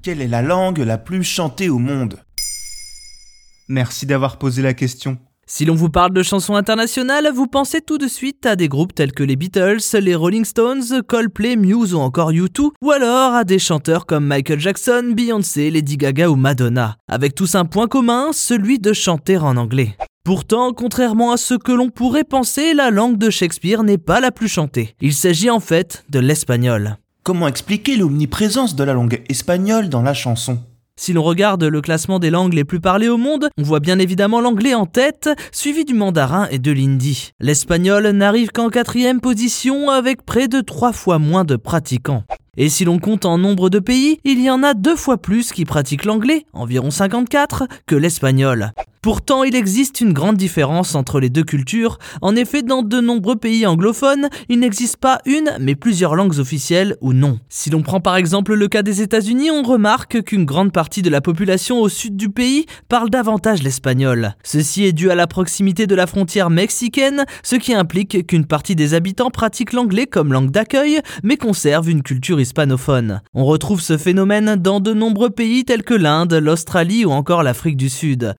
Quelle est la langue la plus chantée au monde? Merci d'avoir posé la question. Si l'on vous parle de chansons internationales, vous pensez tout de suite à des groupes tels que les Beatles, les Rolling Stones, Coldplay, Muse ou encore U2, ou alors à des chanteurs comme Michael Jackson, Beyoncé, Lady Gaga ou Madonna, avec tous un point commun, celui de chanter en anglais. Pourtant, contrairement à ce que l'on pourrait penser, la langue de Shakespeare n'est pas la plus chantée. Il s'agit en fait de l'espagnol. Comment expliquer l'omniprésence de la langue espagnole dans la chanson si l'on regarde le classement des langues les plus parlées au monde, on voit bien évidemment l'anglais en tête, suivi du mandarin et de l'hindi. L'espagnol n'arrive qu'en quatrième position avec près de trois fois moins de pratiquants. Et si l'on compte en nombre de pays, il y en a deux fois plus qui pratiquent l'anglais, environ 54, que l'espagnol. Pourtant, il existe une grande différence entre les deux cultures. En effet, dans de nombreux pays anglophones, il n'existe pas une, mais plusieurs langues officielles ou non. Si l'on prend par exemple le cas des États-Unis, on remarque qu'une grande partie de la population au sud du pays parle davantage l'espagnol. Ceci est dû à la proximité de la frontière mexicaine, ce qui implique qu'une partie des habitants pratique l'anglais comme langue d'accueil, mais conserve une culture hispanophone. On retrouve ce phénomène dans de nombreux pays tels que l'Inde, l'Australie ou encore l'Afrique du Sud.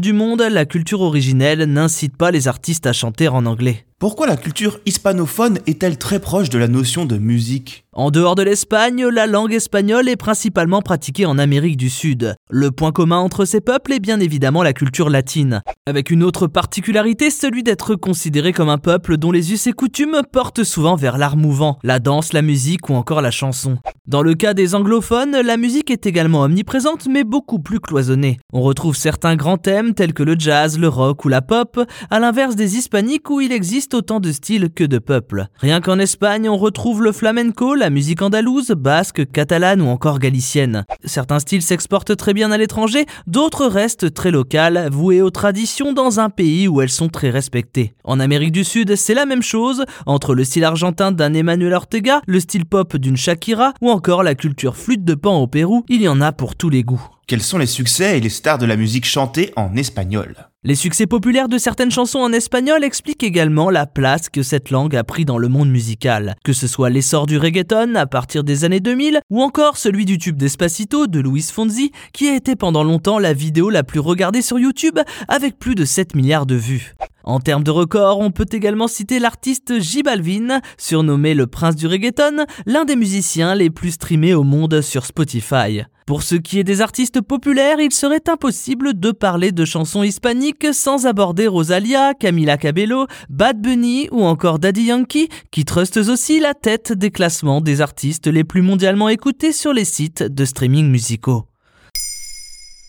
Du monde, la culture originelle n'incite pas les artistes à chanter en anglais. Pourquoi la culture hispanophone est-elle très proche de la notion de musique? En dehors de l'Espagne, la langue espagnole est principalement pratiquée en Amérique du Sud. Le point commun entre ces peuples est bien évidemment la culture latine, avec une autre particularité, celui d'être considéré comme un peuple dont les us et coutumes portent souvent vers l'art mouvant, la danse, la musique ou encore la chanson. Dans le cas des anglophones, la musique est également omniprésente mais beaucoup plus cloisonnée. On retrouve certains grands thèmes tels que le jazz, le rock ou la pop, à l'inverse des hispaniques où il existe autant de styles que de peuples. Rien qu'en Espagne, on retrouve le flamenco, la musique andalouse, basque, catalane ou encore galicienne. Certains styles s'exportent très bien à l'étranger, d'autres restent très locales, vouées aux traditions dans un pays où elles sont très respectées. En Amérique du Sud, c'est la même chose, entre le style argentin d'un Emmanuel Ortega, le style pop d'une Shakira ou encore la culture flûte de pan au Pérou, il y en a pour tous les goûts. Quels sont les succès et les stars de la musique chantée en espagnol? Les succès populaires de certaines chansons en espagnol expliquent également la place que cette langue a pris dans le monde musical, que ce soit l'essor du reggaeton à partir des années 2000 ou encore celui du tube Despacito de Luis Fonsi qui a été pendant longtemps la vidéo la plus regardée sur YouTube avec plus de 7 milliards de vues. En termes de records, on peut également citer l'artiste J Balvin, surnommé le prince du reggaeton, l'un des musiciens les plus streamés au monde sur Spotify. Pour ce qui est des artistes populaires, il serait impossible de parler de chansons hispaniques sans aborder Rosalia, Camila Cabello, Bad Bunny ou encore Daddy Yankee, qui trustent aussi la tête des classements des artistes les plus mondialement écoutés sur les sites de streaming musicaux.